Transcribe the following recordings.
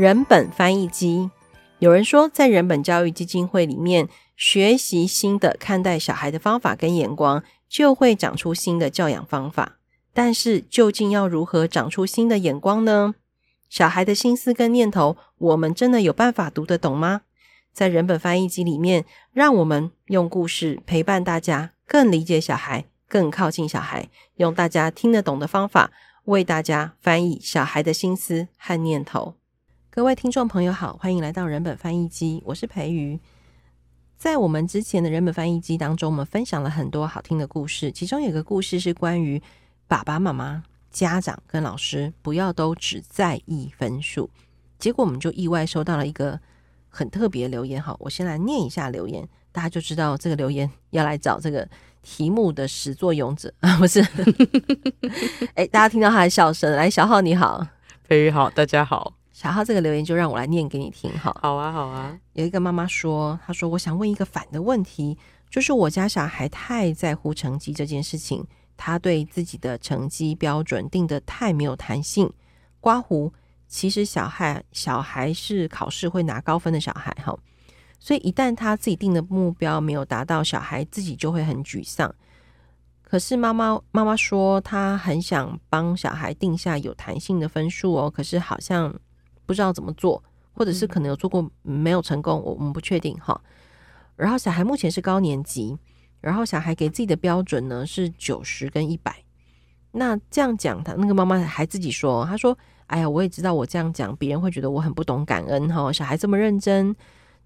人本翻译机。有人说，在人本教育基金会里面学习新的看待小孩的方法跟眼光，就会长出新的教养方法。但是，究竟要如何长出新的眼光呢？小孩的心思跟念头，我们真的有办法读得懂吗？在人本翻译机里面，让我们用故事陪伴大家，更理解小孩，更靠近小孩，用大家听得懂的方法，为大家翻译小孩的心思和念头。各位听众朋友好，欢迎来到人本翻译机，我是培瑜。在我们之前的人本翻译机当中，我们分享了很多好听的故事，其中有个故事是关于爸爸妈妈、家长跟老师不要都只在意分数，结果我们就意外收到了一个。很特别的留言，好，我先来念一下留言，大家就知道这个留言要来找这个题目的始作俑者 啊，不是？哎、欸，大家听到他的笑声，来，小浩你好，培瑜好，大家好，小浩这个留言就让我来念给你听，好，好啊，好啊。有一个妈妈说，她说我想问一个反的问题，就是我家小孩太在乎成绩这件事情，他对自己的成绩标准定得太没有弹性，刮胡。其实小孩小孩是考试会拿高分的小孩哈，所以一旦他自己定的目标没有达到，小孩自己就会很沮丧。可是妈妈妈妈说，她很想帮小孩定下有弹性的分数哦，可是好像不知道怎么做，或者是可能有做过没有成功，我我们不确定哈。然后小孩目前是高年级，然后小孩给自己的标准呢是九十跟一百。那这样讲，他那个妈妈还自己说，她说。哎呀，我也知道我这样讲，别人会觉得我很不懂感恩哈。小孩这么认真，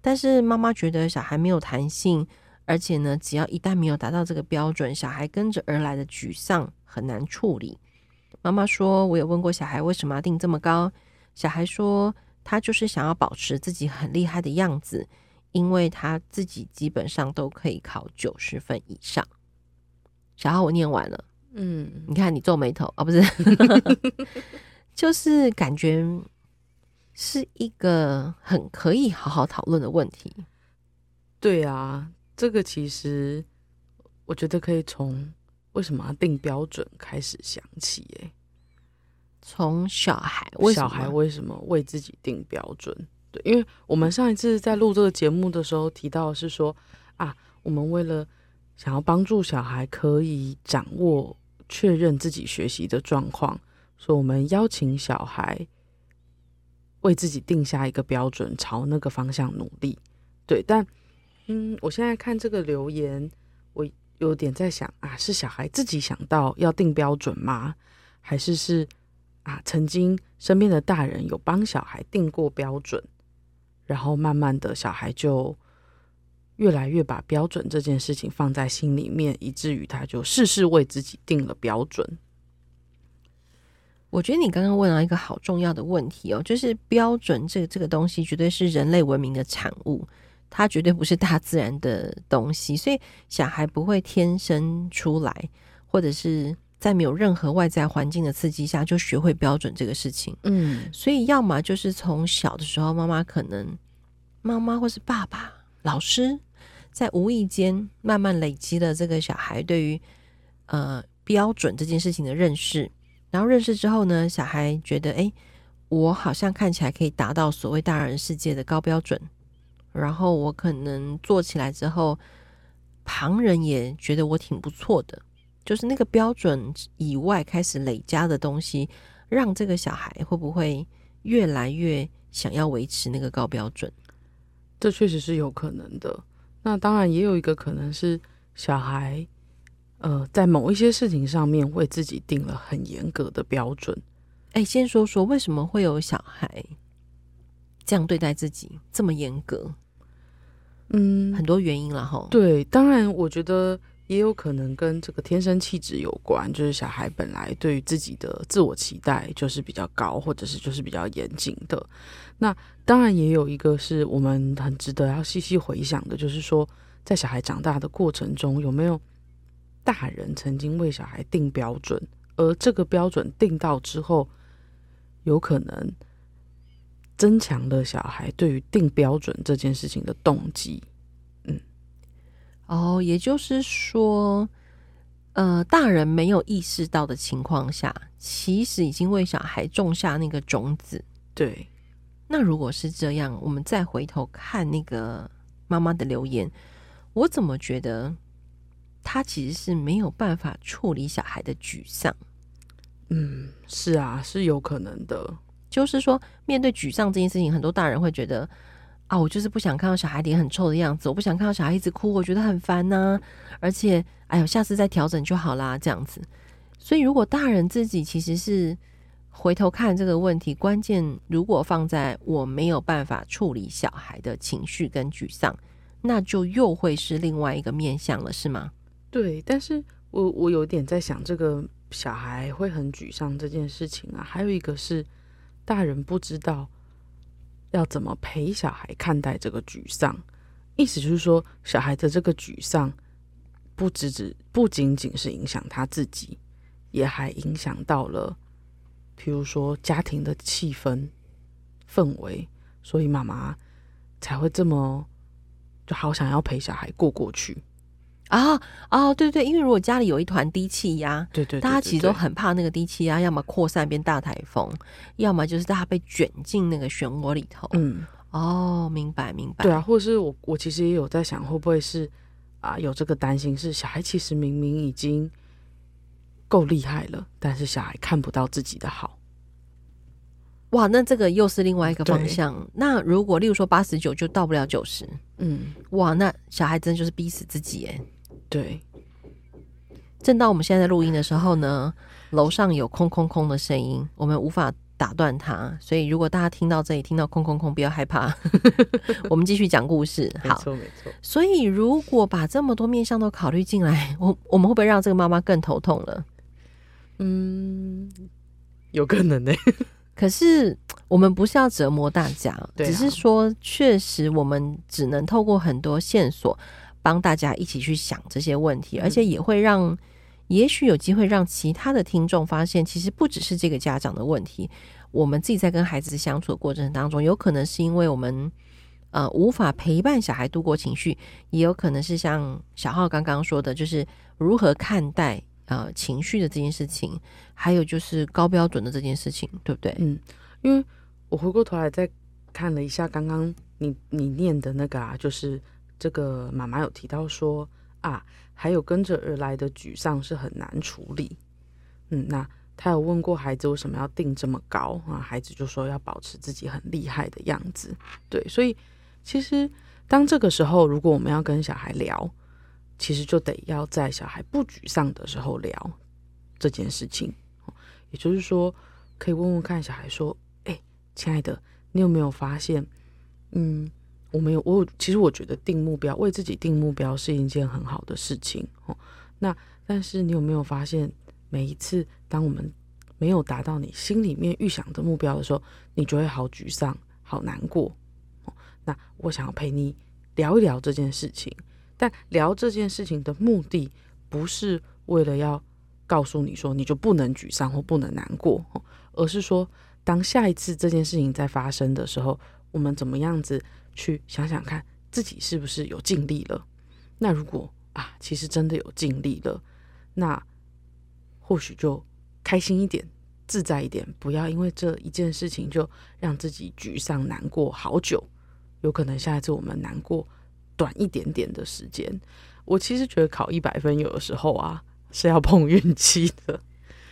但是妈妈觉得小孩没有弹性，而且呢，只要一旦没有达到这个标准，小孩跟着而来的沮丧很难处理。妈妈说，我有问过小孩为什么要定这么高，小孩说他就是想要保持自己很厉害的样子，因为他自己基本上都可以考九十分以上。小孩，我念完了，嗯，你看你皱眉头啊，哦，不是。就是感觉是一个很可以好好讨论的问题。对啊，这个其实我觉得可以从为什么要定标准开始想起。哎，从小孩为，小孩为什么为自己定标准？对，因为我们上一次在录这个节目的时候提到是说啊，我们为了想要帮助小孩可以掌握、确认自己学习的状况。所以我们邀请小孩为自己定下一个标准，朝那个方向努力。对，但嗯，我现在看这个留言，我有点在想啊，是小孩自己想到要定标准吗？还是是啊，曾经身边的大人有帮小孩定过标准，然后慢慢的小孩就越来越把标准这件事情放在心里面，以至于他就事事为自己定了标准。我觉得你刚刚问了一个好重要的问题哦，就是标准这个这个东西绝对是人类文明的产物，它绝对不是大自然的东西，所以小孩不会天生出来，或者是在没有任何外在环境的刺激下就学会标准这个事情。嗯，所以要么就是从小的时候，妈妈可能妈妈或是爸爸、老师在无意间慢慢累积了这个小孩对于呃标准这件事情的认识。然后认识之后呢，小孩觉得，哎，我好像看起来可以达到所谓大人世界的高标准。然后我可能做起来之后，旁人也觉得我挺不错的。就是那个标准以外开始累加的东西，让这个小孩会不会越来越想要维持那个高标准？这确实是有可能的。那当然也有一个可能是小孩。呃，在某一些事情上面为自己定了很严格的标准。哎，先说说为什么会有小孩这样对待自己这么严格？嗯，很多原因了哈。对，当然我觉得也有可能跟这个天生气质有关，就是小孩本来对于自己的自我期待就是比较高，或者是就是比较严谨的。那当然也有一个是我们很值得要细细回想的，就是说在小孩长大的过程中有没有。大人曾经为小孩定标准，而这个标准定到之后，有可能增强了小孩对于定标准这件事情的动机。嗯，哦，也就是说，呃，大人没有意识到的情况下，其实已经为小孩种下那个种子。对，那如果是这样，我们再回头看那个妈妈的留言，我怎么觉得她其实是没有办法处理小孩的沮丧？嗯，是啊，是有可能的。就是说，面对沮丧这件事情，很多大人会觉得啊，我就是不想看到小孩脸很臭的样子，我不想看到小孩一直哭，我觉得很烦呐、而且，哎呦，下次再调整就好啦，这样子。所以，如果大人自己其实是回头看这个问题，关键如果放在我没有办法处理小孩的情绪跟沮丧，那就又会是另外一个面向了，是吗？对，但是我我有点在想，这个小孩会很沮丧这件事情啊，还有一个是。大人不知道要怎么陪小孩看待这个沮丧，意思就是说，小孩的这个沮丧不只只不仅仅是影响他自己，也还影响到了，譬如说家庭的气氛氛围，所以妈妈才会这么就好想要陪小孩过过去。啊啊，对对，因为如果家里有一团低气压，对对，大家其实都很怕那个低气压，要么扩散变大台风，要么就是大家被卷进那个漩涡里头。嗯，哦，明白明白。对啊，或者是我我其实也有在想，会不会是啊有这个担心，是小孩其实明明已经够厉害了，但是小孩看不到自己的好。哇，那这个又是另外一个方向。那如果例如说八十九就到不了九十，嗯，哇，那小孩真的就是逼死自己哎。对，正当我们现在在录音的时候呢，楼上有空空空的声音，我们无法打断它，所以如果大家听到这里听到空空空，不要害怕，我们继续讲故事。好，没错没错。所以如果把这么多面向都考虑进来，我我们会不会让这个妈妈更头痛了？嗯，有可能呢。可是我们不是要折磨大家，啊，只是说确实我们只能透过很多线索。帮大家一起去想这些问题，而且也会让，也许有机会让其他的听众发现，其实不只是这个家长的问题。我们自己在跟孩子相处的过程当中，有可能是因为我们呃无法陪伴小孩度过情绪，也有可能是像小浩刚刚说的，就是如何看待呃情绪的这件事情，还有就是高标准的这件事情，对不对？嗯，因为我回过头来再看了一下刚刚你你念的那个啊，就是。这个妈妈有提到说啊，还有跟着而来的沮丧是很难处理。嗯，那他有问过孩子为什么要定这么高啊？孩子就说要保持自己很厉害的样子。对，所以其实当这个时候，如果我们要跟小孩聊，其实就得要在小孩不沮丧的时候聊这件事情。也就是说，可以问问看小孩说：“哎，亲爱的，你有没有发现？嗯。”我没有，我其实我觉得定目标，为自己定目标是一件很好的事情哦。那但是你有没有发现，每一次当我们没有达到你心里面预想的目标的时候，你就会好沮丧、好难过。哦那我想要陪你聊一聊这件事情，但聊这件事情的目的不是为了要告诉你说你就不能沮丧或不能难过，而是说当下一次这件事情在发生的时候，我们怎么样子？去想想看，自己是不是有尽力了？那如果啊，其实真的有尽力了，那或许就开心一点，自在一点，不要因为这一件事情就让自己沮丧难过好久。有可能下一次我们难过短一点点的时间。我其实觉得考一百分有的时候啊是要碰运气的。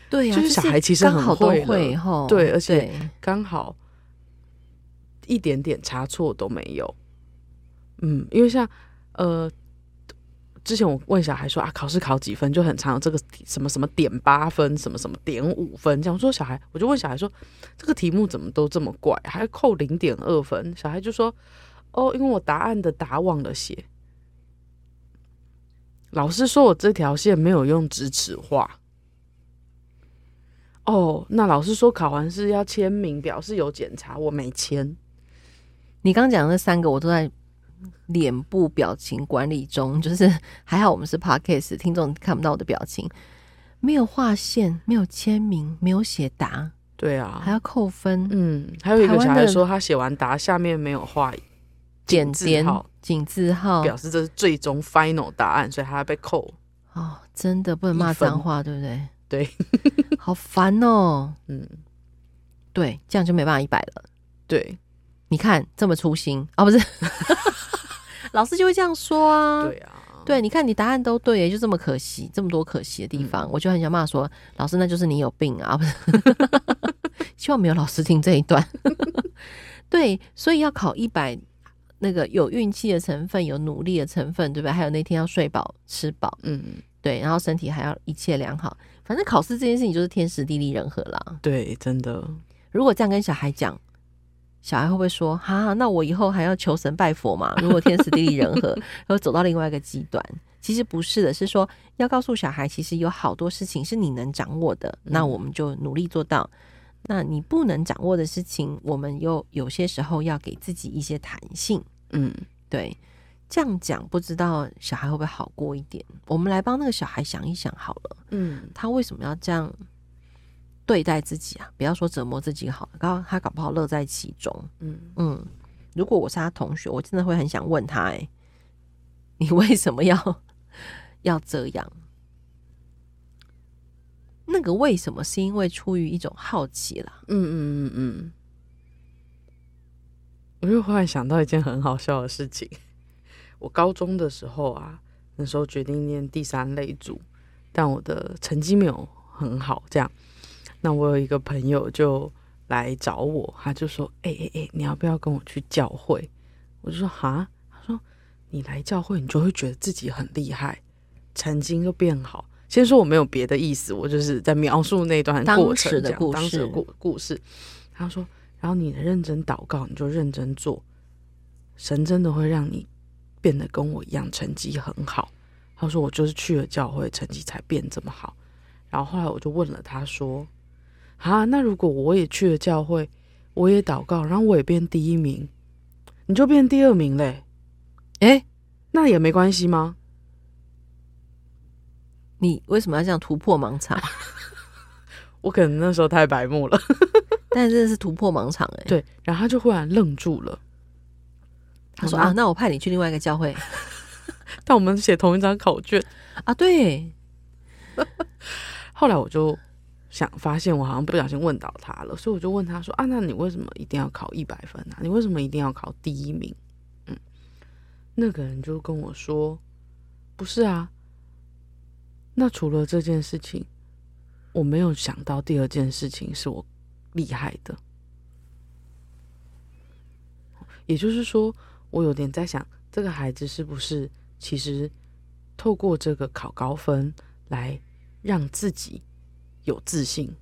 对呀、啊，就是小孩其实很会，会齁，对，而且刚好。一点点差错都没有，嗯，因为像呃，之前我问小孩说啊，考试考几分就很常有这个什么什么点八分，什么什么点五分，这样说小孩，我就问小孩说，这个题目怎么都这么怪，还要扣零点二分？小孩就说，哦，因为我答案的答忘了写，老师说我这条线没有用直尺画。哦，那老师说考完试要签名，表示有检查，我没签。你刚讲的那三个，我都在脸部表情管理中，就是还好我们是 podcast，听众看不到我的表情，没有画线，没有签名，没有写答，对啊，还要扣分。嗯，还有一个小孩说他写完答下面没有画简字号井字号，表示这是最终 final 答案，所以他要被扣。哦，真的不能骂脏话，对不对？对，好烦哦。嗯，对，这样就没办法一百了。对。你看这么粗心啊，哦、不是，老师就会这样说啊。对啊，对，你看你答案都对，也就这么可惜，这么多可惜的地方，嗯、我就很想骂说，老师那就是你有病啊，不是？希望没有老师听这一段。对，所以要考一百，那个有运气的成分，有努力的成分，对不对？还有那天要睡饱吃饱，嗯，对，然后身体还要一切良好。反正考试这件事情就是天时地利人和啦。对，真的。如果这样跟小孩讲，小孩会不会说：“哈，那我以后还要求神拜佛嘛？” 如果天时地利人和，然后走到另外一个极端，其实不是的，是说要告诉小孩，其实有好多事情是你能掌握的，嗯、那我们就努力做到。那你不能掌握的事情，我们又有些时候要给自己一些弹性。嗯，对。这样讲，不知道小孩会不会好过一点？我们来帮那个小孩想一想好了。嗯，他为什么要这样对待自己啊？不要说折磨自己好了，刚他搞不好乐在其中。嗯嗯，如果我是他同学，我真的会很想问他：哎，你为什么要 要这样？那个为什么是因为出于一种好奇啦？嗯嗯嗯嗯，我又忽然想到一件很好笑的事情。我高中的时候啊，那时候决定念第三类组，但我的成绩没有很好，这样，那我有一个朋友就来找我，他就说：“哎哎哎，你要不要跟我去教会？”我就说：“哈。”他说：“你来教会，你就会觉得自己很厉害，成绩又变好。”先说我没有别的意思，我就是在描述那段过程，这样当时的故故事。他说：“然后你认真祷告，你就认真做，神真的会让你。”变得跟我一样，成绩很好。他说：“我就是去了教会，成绩才变这么好。”然后后来我就问了他说：“啊，那如果我也去了教会，我也祷告，然后我也变第一名，你就变第二名嘞？诶，那也没关系吗？你为什么要这样突破盲场？我可能那时候太白目了，但真的是突破盲场诶。对，然后他就忽然愣住了。他说啊，那我派你去另外一个教会，但我们写同一张考卷啊。对。后来我就想发现，我好像不小心问到他了，所以我就问他说啊，那你为什么一定要考一百分啊？你为什么一定要考第一名？嗯，那个人就跟我说，不是啊。那除了这件事情，我没有想到第二件事情是我厉害的，也就是说。我有点在想，这个孩子是不是其实透过这个考高分来让自己有自信，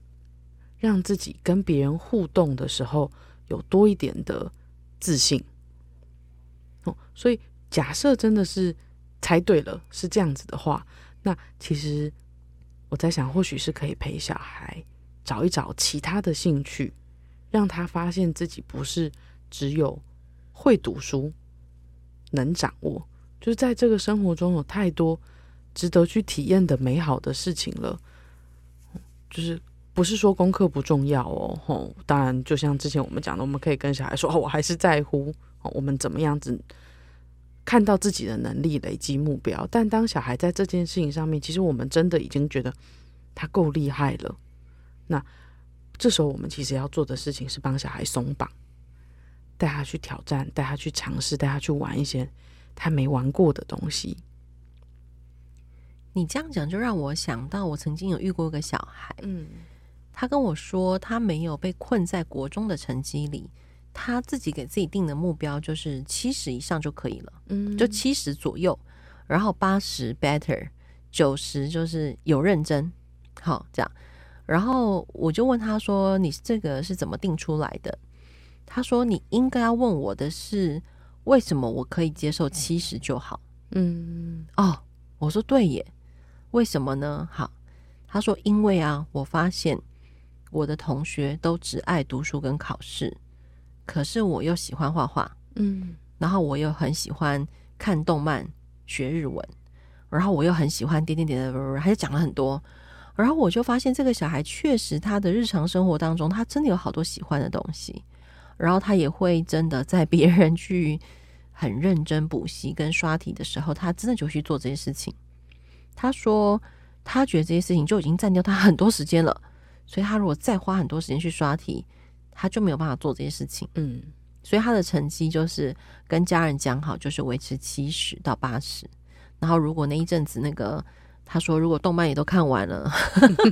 让自己跟别人互动的时候有多一点的自信。哦，所以假设真的是猜对了，是这样子的话，那其实我在想，或许是可以陪小孩找一找其他的兴趣，让他发现自己不是只有会读书。能掌握，就是在这个生活中有太多值得去体验的美好的事情了。就是不是说功课不重要哦，吼，当然就像之前我们讲的，我们可以跟小孩说，哦，我还是在乎，我们怎么样子看到自己的能力，累积目标。但当小孩在这件事情上面，其实我们真的已经觉得他够厉害了。那这时候我们其实要做的事情是帮小孩松绑。带他去挑战，带他去尝试，带他去玩一些他没玩过的东西。你这样讲就让我想到，我曾经有遇过一个小孩，嗯，他跟我说，他没有被困在国中的成绩里，他自己给自己定的目标就是七十以上就可以了，嗯，就七十左右，然后八十 better，九十就是有认真，好这样。然后我就问他说：“你这个是怎么定出来的？”他说：“你应该要问我的是，为什么我可以接受七十就好？”嗯，哦，我说对耶，为什么呢？好，他说：“因为啊，我发现我的同学都只爱读书跟考试，可是我又喜欢画画，嗯，然后我又很喜欢看动漫、学日文，然后我又很喜欢点点点的，还讲了很多，然后我就发现这个小孩确实他的日常生活当中，他真的有好多喜欢的东西。”然后他也会真的在别人去很认真补习跟刷题的时候，他真的就去做这些事情。他说他觉得这些事情就已经占掉他很多时间了，所以他如果再花很多时间去刷题，他就没有办法做这些事情。嗯，所以他的成绩就是跟家人讲好，就是维持七十到八十。然后如果那一阵子那个他说，如果动漫也都看完了，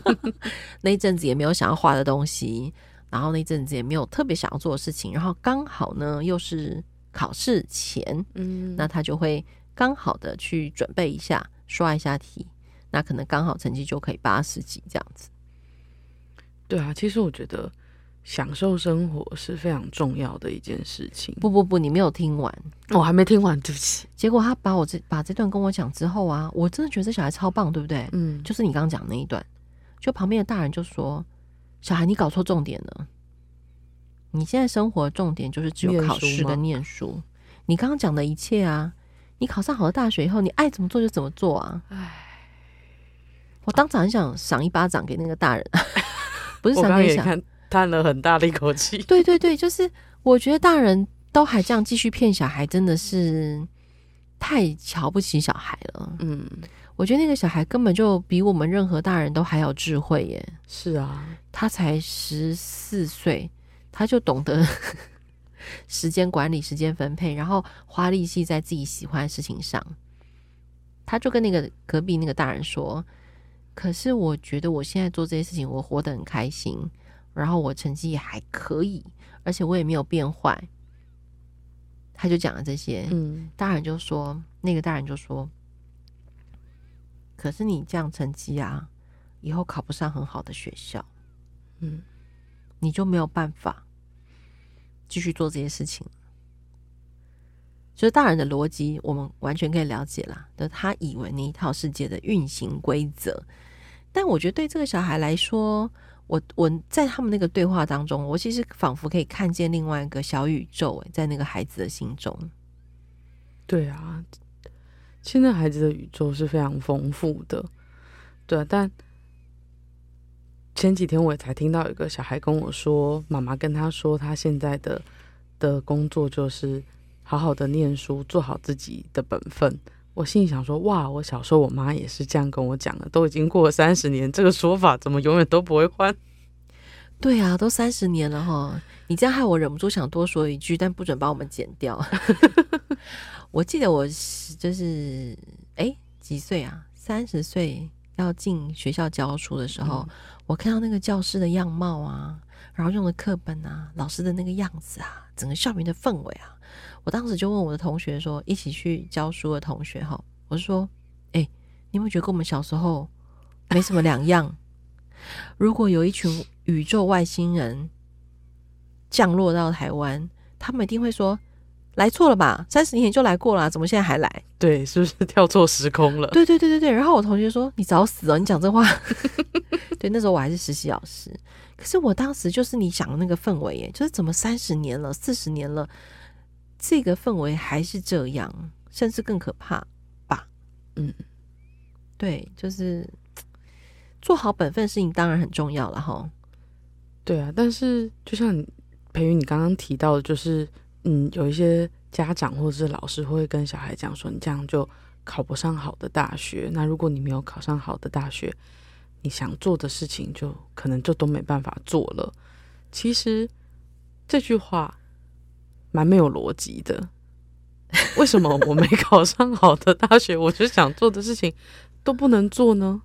那一阵子也没有想要画的东西，然后那一阵子也没有特别想要做的事情，然后刚好呢又是考试前，嗯，那他就会刚好的去准备一下，刷一下题，那可能刚好成绩就可以八十几这样子。对啊，其实我觉得。享受生活是非常重要的一件事情。不不不，你没有听完，我还没听完，对不起。结果他把我这把这段跟我讲之后啊，我真的觉得这小孩超棒，对不对？嗯，就是你刚刚讲那一段，就旁边的大人就说：“小孩，你搞错重点了。你现在生活的重点就是只有考试跟念书。你刚刚讲的一切啊，你考上好的大学以后，你爱怎么做就怎么做啊。”唉，我当场很想赏一巴掌给那个大人，不是赏一下。叹了很大的一口气。对对对，就是我觉得大人都还这样继续骗小孩，真的是太瞧不起小孩了。嗯，我觉得那个小孩根本就比我们任何大人都还要智慧耶。是啊，他才十四岁，他就懂得时间管理、时间分配，然后花力气在自己喜欢的事情上。他就跟那个隔壁那个大人说：“可是我觉得我现在做这些事情，我活得很开心。”然后我成绩也还可以，而且我也没有变坏。他就讲了这些，嗯，大人就说，那个大人就说，可是你这样成绩啊，以后考不上很好的学校，嗯，你就没有办法继续做这些事情。就是大人的逻辑，我们完全可以了解啦。就他以为那一套世界的运行规则，但我觉得对这个小孩来说。我我在他们那个对话当中，我其实仿佛可以看见另外一个小宇宙，在那个孩子的心中。对啊，现在孩子的宇宙是非常丰富的，对啊。但前几天我也才听到一个小孩跟我说，妈妈跟他说，他现在的的工作就是好好的念书，做好自己的本分。我心里想说，哇，我小时候我妈也是这样跟我讲的，都已经过了三十年，这个说法怎么永远都不会换？对啊，都三十年了哈，你这样害我忍不住想多说一句，但不准把我们剪掉。我记得我就是哎几岁啊？三十岁要进学校教书的时候，嗯，我看到那个教室的样貌啊，然后用的课本啊，老师的那个样子啊，整个校园的氛围啊。我当时就问我的同学说：“一起去教书的同学哈，我是说，哎、你有没有觉得跟我们小时候没什么两样？如果有一群宇宙外星人降落到台湾，他们一定会说来错了吧？三十年前就来过了、啊，怎么现在还来？对，是不是跳错时空了？对对对对对。然后我同学说：你找死哦！你讲这话。对，那时候我还是实习老师，可是我当时就是你想的那个氛围耶，就是怎么三十年了，四十年了。”这个氛围还是这样，甚至更可怕吧？嗯，对，就是做好本分事情当然很重要了哈。对啊，但是就像培云你刚刚提到的，就是嗯，有一些家长或者是老师会跟小孩讲说，你这样就考不上好的大学。那如果你没有考上好的大学，你想做的事情就可能就都没办法做了。其实这句话。蛮没有逻辑的，为什么我没考上好的大学，我就想做的事情都不能做呢？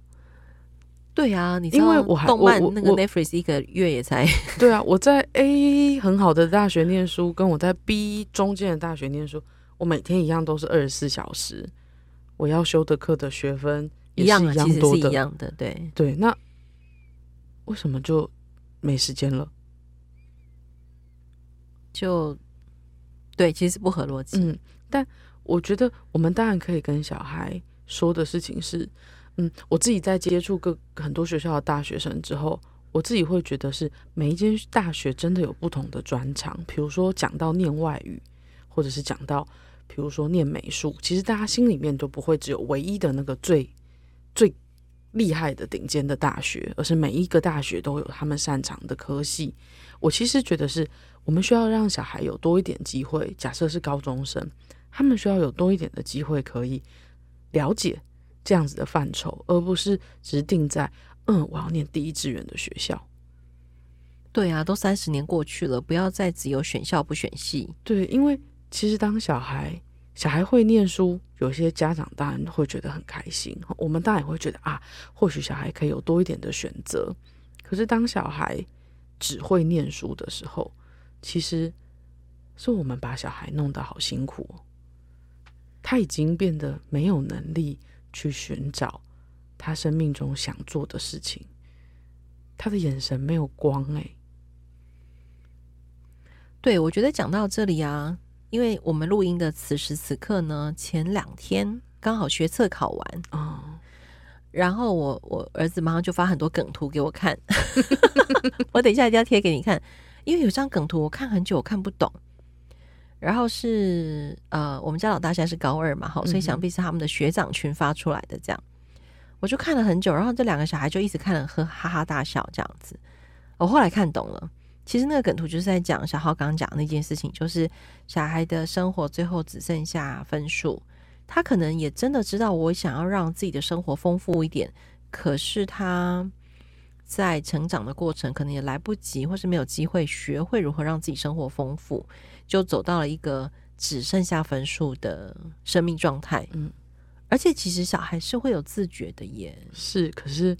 对啊，你因为我还动漫那个 Netflix 一个月也才 对啊，我在 A 很好的大学念书，跟我在 B 中间的大学念书，我每天一样都是二十四小时，我要修的课的学分也是一样多的，一样的，对对，那为什么就没时间了？就。对，其实不合逻辑。嗯，但我觉得我们当然可以跟小孩说的事情是，嗯，我自己在接触各很多学校的大学生之后，我自己会觉得是每一间大学真的有不同的专长。比如说讲到念外语，或者是讲到，比如说念美术，其实大家心里面都不会只有唯一的那个最最厉害的顶尖的大学，而是每一个大学都有他们擅长的科系。我其实觉得是。我们需要让小孩有多一点机会。假设是高中生，他们需要有多一点的机会可以了解这样子的范畴，而不是只定在嗯，我要念第一志愿的学校。对啊，都三十年过去了，不要再只有选校不选系。对，因为其实当小孩小孩会念书，有些家长当然会觉得很开心，我们当然也会觉得啊，或许小孩可以有多一点的选择。可是当小孩只会念书的时候，其实是我们把小孩弄得好辛苦哦。他已经变得没有能力去寻找他生命中想做的事情，他的眼神没有光诶。对，我觉得讲到这里啊，因为我们录音的此时此刻呢，前两天刚好学测考完啊，哦、然后我我儿子马上就发很多梗图给我看，我等一下一定要贴给你看，因为有张梗图我看很久我看不懂，然后是呃，我们家老大现在是高二嘛，好，所以想必是他们的学长群发出来的这样，嗯、我就看了很久，然后这两个小孩就一直看了，呵哈哈大笑这样子，我后来看懂了。其实那个梗图就是在讲小浩刚刚讲那件事情，就是小孩的生活最后只剩下分数。他可能也真的知道我想要让自己的生活丰富一点，可是他在成长的过程可能也来不及，或是没有机会学会如何让自己生活丰富，就走到了一个只剩下分数的生命状态。嗯，而且其实小孩是会有自觉的耶，是，可是。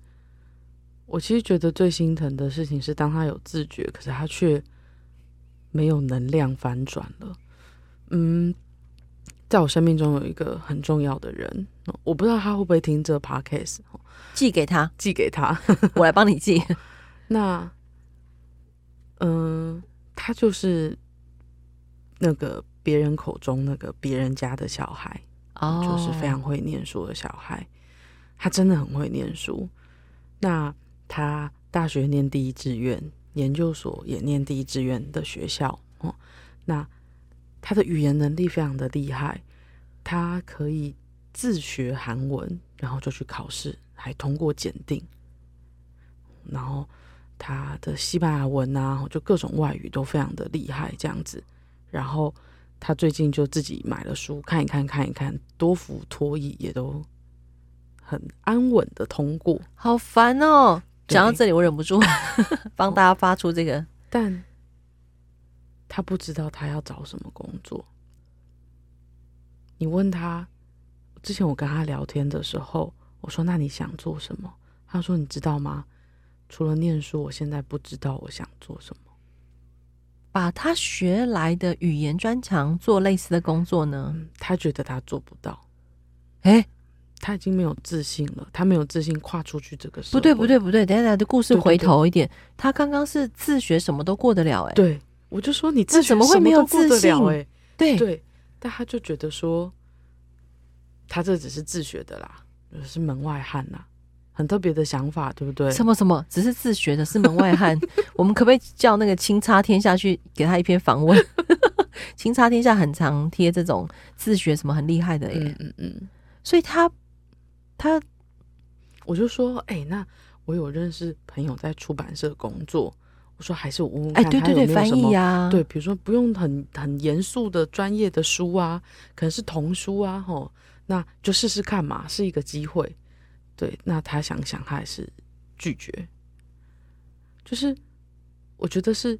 我其实觉得最心疼的事情是，当他有自觉，可是他却没有能量反转了。嗯，在我生命中有一个很重要的人，我不知道他会不会听这 podcast，寄给他，寄给他，我来帮你寄。那，嗯、呃，他就是那个别人口中那个别人家的小孩，哦，就是非常会念书的小孩，他真的很会念书。那。他大学念第一志愿，研究所也念第一志愿的学校哦。那他的语言能力非常的厉害，他可以自学韩文，然后就去考试，还通过检定。然后他的西班牙文啊，就各种外语都非常的厉害，这样子。然后他最近就自己买了书看一看，看一看，多福、多益也都很安稳的通过。好烦哦。讲到这里，我忍不住 帮大家发出这个，但他不知道他要找什么工作。你问他，之前我跟他聊天的时候，我说：“那你想做什么？”他说：“你知道吗？除了念书，我现在不知道我想做什么。”把他学来的语言专长做类似的工作呢？嗯，他觉得他做不到。哎他已经没有自信了，他没有自信跨出去这个。不对，不对，不对，等一下，的故事回头一点。他刚刚是自学什么都过得了，哎，对，我就说你自学怎么会没有自信？哎，对对，但他就觉得说，他这只是自学的啦，是门外汉呐，很特别的想法，对不对？什么什么，只是自学的，是门外汉？我们可不可以叫那个清差天下去给他一篇访问？清差天下很常贴这种自学什么很厉害的，嗯嗯嗯，所以他。他，我就说，哎、欸，那我有认识朋友在出版社工作，我说还是我问问看，他有没有什么，哎，对对对，翻译呀，对，比如说不用很很严肃的专业的书啊，可能是童书啊，吼，那就试试看嘛，是一个机会。对，那他想想，他还是拒绝。就是我觉得是，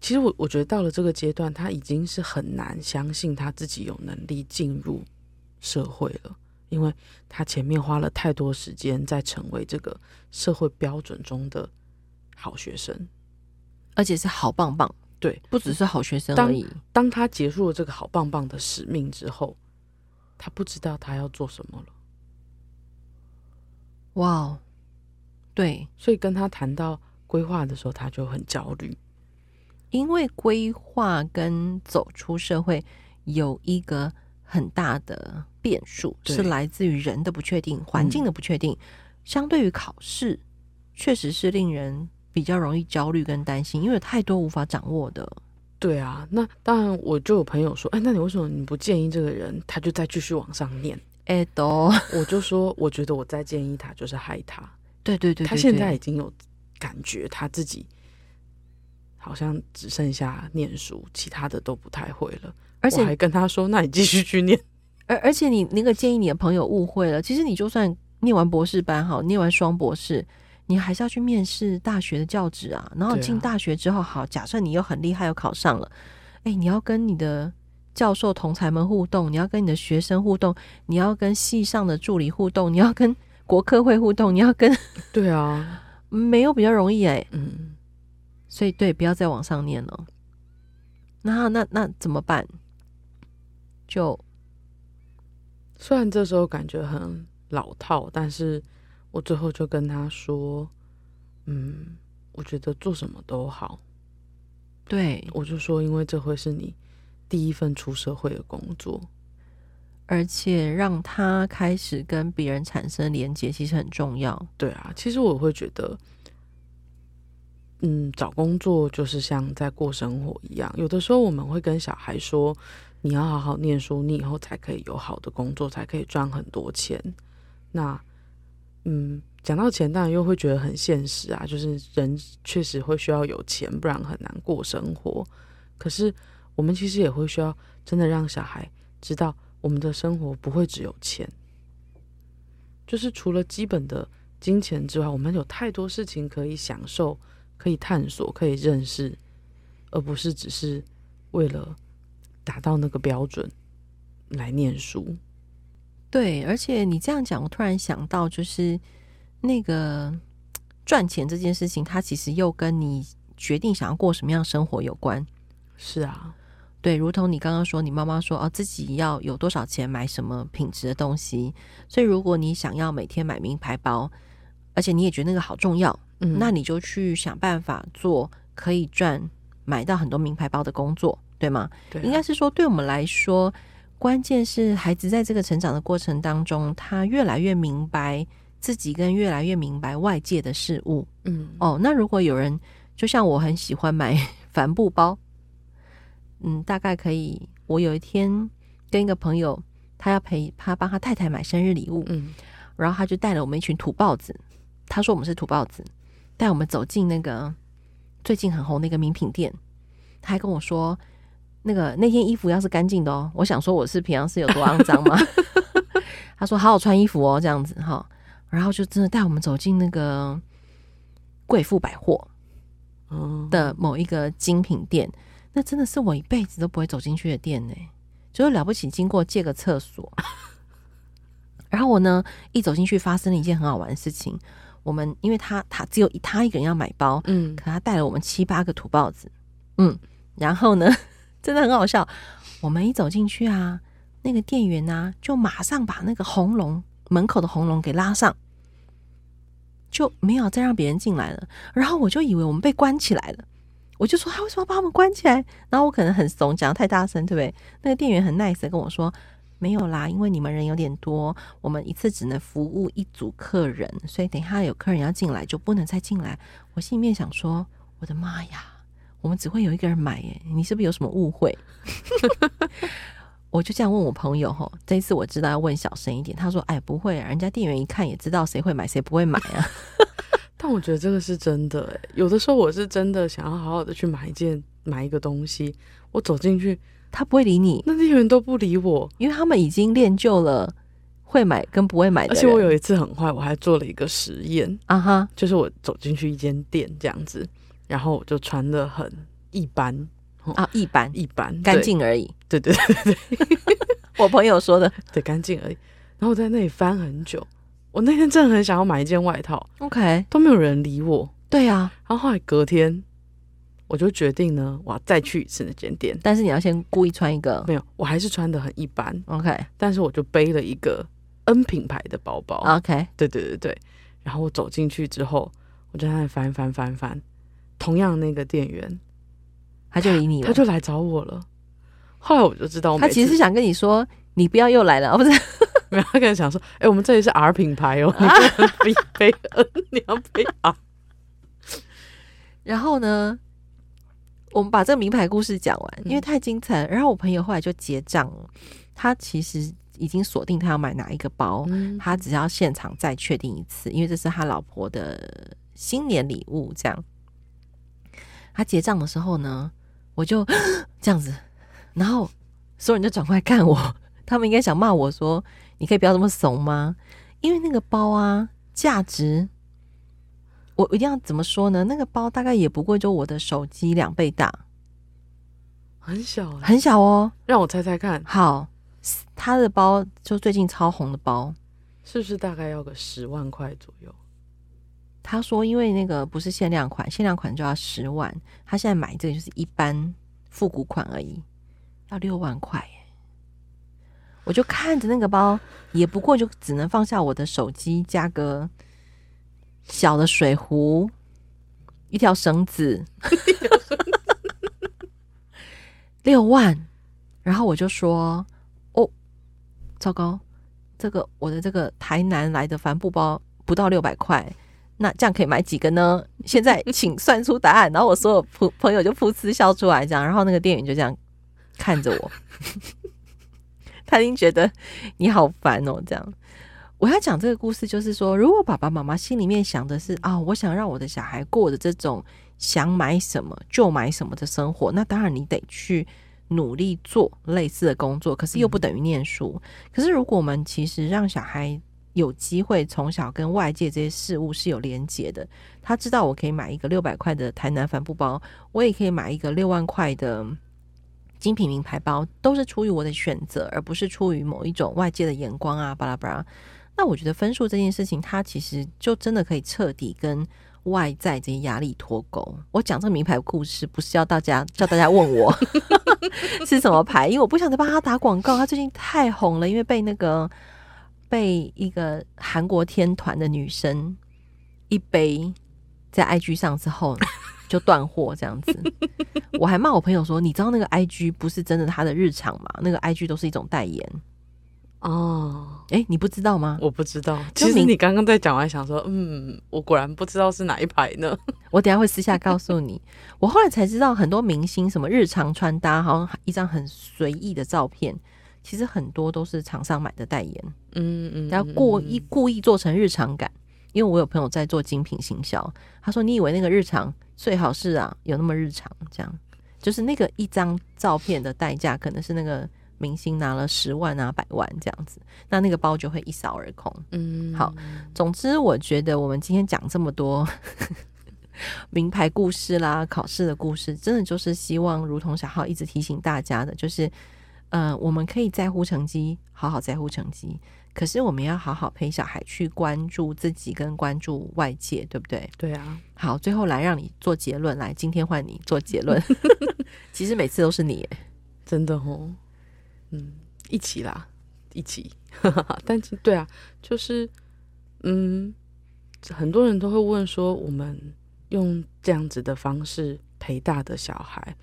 其实我我觉得到了这个阶段，他已经是很难相信他自己有能力进入社会了。因为他前面花了太多时间在成为这个社会标准中的好学生，而且是好棒棒。对，不只是好学生而已。当，当他结束了这个好棒棒的使命之后，他不知道他要做什么了。哇，对，所以跟他谈到规划的时候，他就很焦虑，因为规划跟走出社会有一个很大的。变数是来自于人的不确定，环境的不确定。嗯、相对于考试，确实是令人比较容易焦虑跟担心，因为有太多无法掌握的。对啊，那当然，我就有朋友说：“哎，那你为什么你不建议这个人，他就再继续往上念？”哎，都，我就说，我觉得我再建议他，就是害他。对对，对对对，他现在已经有感觉，他自己好像只剩下念书，其他的都不太会了。而且我还跟他说：“那你继续去念。”而而且你那个建议你的朋友误会了，其实你就算念完博士班好，念完双博士，你还是要去面试大学的教职啊。然后进大学之后，好，假设你又很厉害，又考上了，哎，你要跟你的教授同才们互动，你要跟你的学生互动，你要跟系上的助理互动，你要跟国科会互动，你要跟对啊，没有比较容易哎，嗯，所以对，不要再往上念了。那那那怎么办？就虽然这时候感觉很老套，但是我最后就跟他说：“嗯，我觉得做什么都好。”对，我就说，因为这会是你第一份出社会的工作，而且让他开始跟别人产生连接，其实很重要。对啊，其实我会觉得，嗯，找工作就是像在过生活一样。有的时候我们会跟小孩说。你要好好念书，你以后才可以有好的工作，才可以赚很多钱。那，嗯，讲到钱，当然又会觉得很现实啊，就是人确实会需要有钱，不然很难过生活。可是，我们其实也会需要真的让小孩知道，我们的生活不会只有钱，就是除了基本的金钱之外，我们有太多事情可以享受、可以探索、可以认识，而不是只是为了。达到那个标准来念书，对，而且你这样讲，我突然想到，就是那个赚钱这件事情，它其实又跟你决定想要过什么样的生活有关。是啊，对，如同你刚刚说，你妈妈说哦，自己要有多少钱买什么品质的东西，所以如果你想要每天买名牌包，而且你也觉得那个好重要，嗯，那你就去想办法做可以赚买到很多名牌包的工作。对吗？对啊，应该是说，对我们来说，关键是孩子在这个成长的过程当中，他越来越明白自己，跟越来越明白外界的事物。嗯，哦，那如果有人，就像我很喜欢买 帆布包，嗯，大概可以。我有一天跟一个朋友，他要陪他帮他太太买生日礼物，嗯，然后他就带了我们一群土豹子，他说我们是土豹子，带我们走进那个最近很红那个名品店，他还跟我说。那个那天衣服要是干净的哦，我想说我是平常是有多肮脏吗？他说好好穿衣服哦，这样子哈，然后就真的带我们走进那个贵妇百货的某一个精品店，那真的是我一辈子都不会走进去的店呢，就是了不起经过借个厕所，然后我呢一走进去发生了一件很好玩的事情，我们因为他他只有他一个人要买包，嗯，可他带了我们七八个土包子，嗯，然后呢。真的很好笑，我们一走进去啊，那个店员啊，就马上把那个红龙门口的红龙给拉上，就没有再让别人进来了。然后我就以为我们被关起来了，我就说他为什么把我们关起来？然后我可能很怂，讲得太大声，对不对？那个店员很 nice 的跟我说，没有啦，因为你们人有点多，我们一次只能服务一组客人，所以等一下有客人要进来就不能再进来。我心里面想说，我的妈呀！我们只会有一个人买耶，你是不是有什么误会？我就这样问我朋友吼，这一次我知道要问小声一点。他说：“哎，不会啊，人家店员一看也知道谁会买，谁不会买啊。” 但我觉得这个是真的哎，有的时候我是真的想要好好的去买一件买一个东西，我走进去，他不会理你，那店员都不理我，因为他们已经练就了会买跟不会买的。而且我有一次很坏，我还做了一个实验啊哈，就是我走进去一间店这样子。然后我就穿的很一般啊，一般一般，干净而已。对对对对，我朋友说的，对，干净而已。然后我在那里翻很久，我那天真的很想要买一件外套，OK，都没有人理我。对啊，然后后来隔天，我就决定呢，我要再去一次那间店。但是你要先故意穿一个，没有，我还是穿的很一般，OK。但是我就背了一个 N 品牌的包包，OK。对对对对，然后我走进去之后，我就在那里翻翻翻翻。同样那个店员，他就理你了，他就来找我了。后来我就知道，他其实是想跟你说，你不要又来了，哦，不是？没有，他可能想说，哎，我们这里是 R 品牌哦，你不能背背 N，你要背 R。然后呢，我们把这个名牌故事讲完，因为太精彩了。然后我朋友后来就结账了，他其实已经锁定他要买哪一个包，他只要现场再确定一次，因为这是他老婆的新年礼物，这样。他结账的时候呢，我就 这样子，然后所有人就转过来看我，他们应该想骂我说：“你可以不要这么怂吗？”因为那个包啊，价值我一定要怎么说呢？那个包大概也不过就我的手机两倍大，很小，很小哦。让我猜猜看，好，他的包就最近超红的包，是不是大概要个十万块左右？他说，因为那个不是限量款，限量款就要十万，他现在买这个就是一般复古款而已，要六万块耶。我就看着那个包，也不过就只能放下我的手机，加个小的水壶，一条绳子，六万。然后我就说：“哦，糟糕，这个我的这个台南来的帆布包不到六百块。”那这样可以买几个呢？现在请算出答案。然后我所有朋朋友就噗嗤笑出来，这样。然后那个店员就这样看着我，他已经觉得你好烦哦。这样，我要讲这个故事，就是说，如果爸爸妈妈心里面想的是啊，我想让我的小孩过的这种想买什么就买什么的生活，那当然你得去努力做类似的工作，可是又不等于念书。可是如果我们其实让小孩，有机会从小跟外界这些事物是有连接的。他知道我可以买一个六百块的台南帆布包，我也可以买一个六万块的精品名牌包，都是出于我的选择，而不是出于某一种外界的眼光啊，巴拉巴拉。那我觉得分数这件事情，它其实就真的可以彻底跟外在这些压力脱钩。我讲这个名牌故事，不是要大家叫大家问我是什么牌，因为我不想再帮他打广告。他最近太红了，因为被那个。被一个韩国天团的女生一杯在 IG 上之后就断货这样子，我还骂我朋友说：“你知道那个 IG 不是真的他的日常吗？那个 IG 都是一种代言哦。”哎，你不知道吗？我不知道。其实你刚刚在讲，我还想说，嗯，我果然不知道是哪一排呢。我等下会私下告诉你。我后来才知道，很多明星什么日常穿搭，好像一张很随意的照片。其实很多都是厂商买的代言，嗯嗯，然后故意故意做成日常感。因为我有朋友在做精品行销，他说：“你以为那个日常最好是啊，有那么日常？这样就是那个一张照片的代价，可能是那个明星拿了十万啊、百万这样子，那那个包就会一扫而空。”嗯，好，总之我觉得我们今天讲这么多 名牌故事啦、考试的故事，真的就是希望，如同小浩一直提醒大家的，就是。嗯、呃，我们可以在乎成绩，好好在乎成绩。可是我们要好好陪小孩去关注自己，跟关注外界，对不对？对啊。好，最后来让你做结论。来，今天换你做结论。其实每次都是你，真的哦。嗯，一起啦，一起。但对啊，就是嗯，很多人都会问说，我们用这样子的方式陪大的小孩。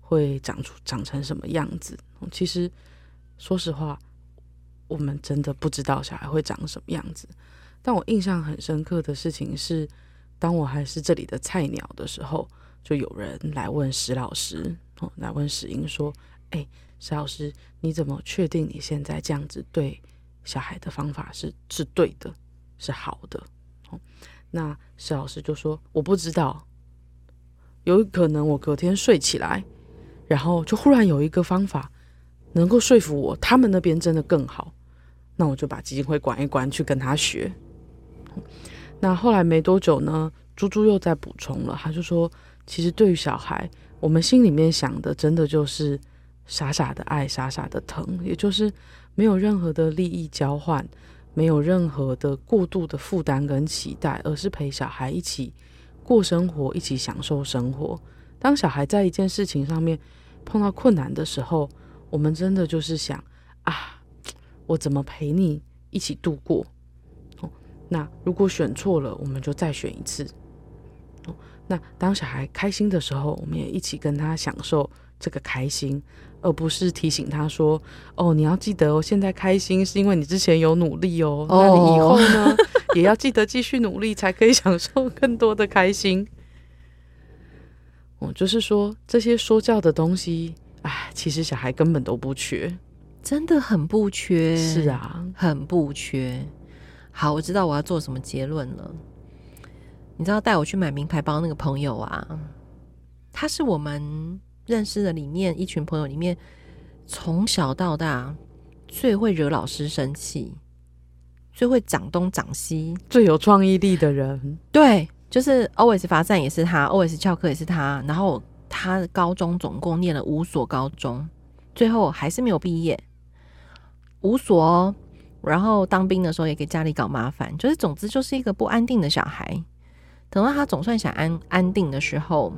会长出长成什么样子？其实，说实话，我们真的不知道小孩会长什么样子。但我印象很深刻的事情是，当我还是这里的菜鸟的时候，就有人来问石老师，哦，来问石英说：“哎，石老师，你怎么确定你现在这样子对小孩的方法是是对的，是好的？”哦，那石老师就说：“我不知道，有可能我隔天睡起来。”然后就忽然有一个方法能够说服我，他们那边真的更好，那我就把基金会关一关，去跟他学。那后来没多久呢，猪猪又在补充了，他就说，其实对于小孩，我们心里面想的真的就是傻傻的爱，傻傻的疼，也就是没有任何的利益交换，没有任何的过度的负担跟期待，而是陪小孩一起过生活，一起享受生活。当小孩在一件事情上面碰到困难的时候，我们真的就是想啊，我怎么陪你一起度过？哦，那如果选错了，我们就再选一次。哦，那当小孩开心的时候，我们也一起跟他享受这个开心，而不是提醒他说：“哦，你要记得哦，现在开心是因为你之前有努力哦，那你以后呢，也要记得继续努力，才可以享受更多的开心。”哦，就是说这些说教的东西，哎，其实小孩根本都不缺，真的很不缺。是啊，很不缺。好，我知道我要做什么结论了。你知道带我去买名牌包那个朋友啊，他是我们认识的里面一群朋友里面，从小到大最会惹老师生气、最会讲东讲西、最有创意力的人。对。就是 always 罚站也是他，always 翘课也是他，然后他高中总共念了五所高中，最后还是没有毕业，五所哦，然后当兵的时候也给家里搞麻烦，就是总之就是一个不安定的小孩。等到他总算想安安定的时候，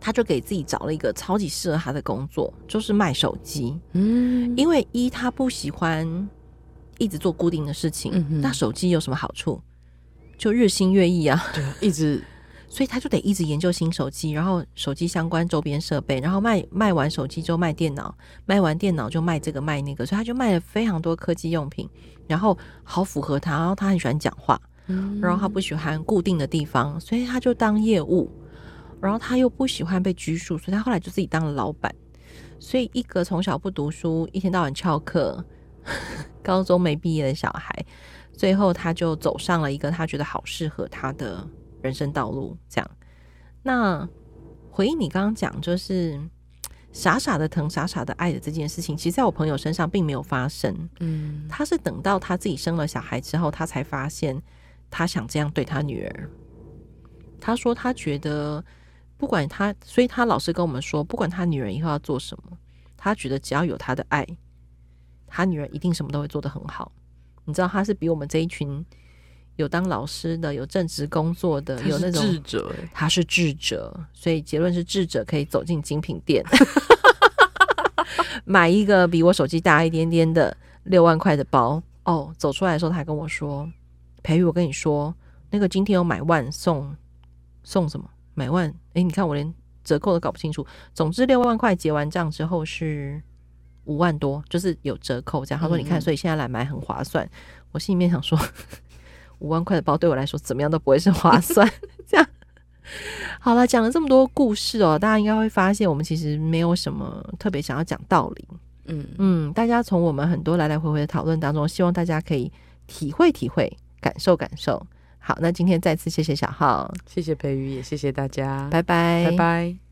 他就给自己找了一个超级适合他的工作，就是卖手机。嗯，因为一他不喜欢一直做固定的事情，嗯、那手机有什么好处？就日新月异啊，对，一直，所以他就得一直研究新手机，然后手机相关周边设备，然后卖卖完手机就卖电脑，卖完电脑就卖这个卖那个，所以他就卖了非常多科技用品，然后好符合他，然后他很喜欢讲话，嗯，然后他不喜欢固定的地方，所以他就当业务，然后他又不喜欢被拘束，所以他后来就自己当了老板，所以一个从小不读书，一天到晚翘课，高中没毕业的小孩。最后，他就走上了一个他觉得好适合他的人生道路。这样，那回应你刚刚讲，就是傻傻的疼、傻傻的爱的这件事情，其实在我朋友身上并没有发生。嗯，他是等到他自己生了小孩之后，他才发现他想这样对他女儿。他说他觉得，不管他，所以他老是跟我们说，不管他女儿以后要做什么，他觉得只要有他的爱，他女儿一定什么都会做得很好。你知道他是比我们这一群有当老师的、有正职工作的、有那种智者，他是智者，所以结论是智者可以走进精品店，买一个比我手机大一点点的六万块的包。哦，走出来的时候他还跟我说：“培育，我跟你说，那个今天有买万送送什么？买万？哎，你看我连折扣都搞不清楚。总之六万块结完账之后是。”五万多，就是有折扣这样。他说：“你看，所以现在来买很划算。嗯”我心里面想说，五万块的包对我来说怎么样都不会是划算。这样好了，讲了这么多故事哦，大家应该会发现，我们其实没有什么特别想要讲道理。嗯嗯，大家从我们很多来来回回的讨论当中，希望大家可以体会体会，感受感受。好，那今天再次谢谢小浩，谢谢培瑜，也谢谢大家，拜拜，拜拜。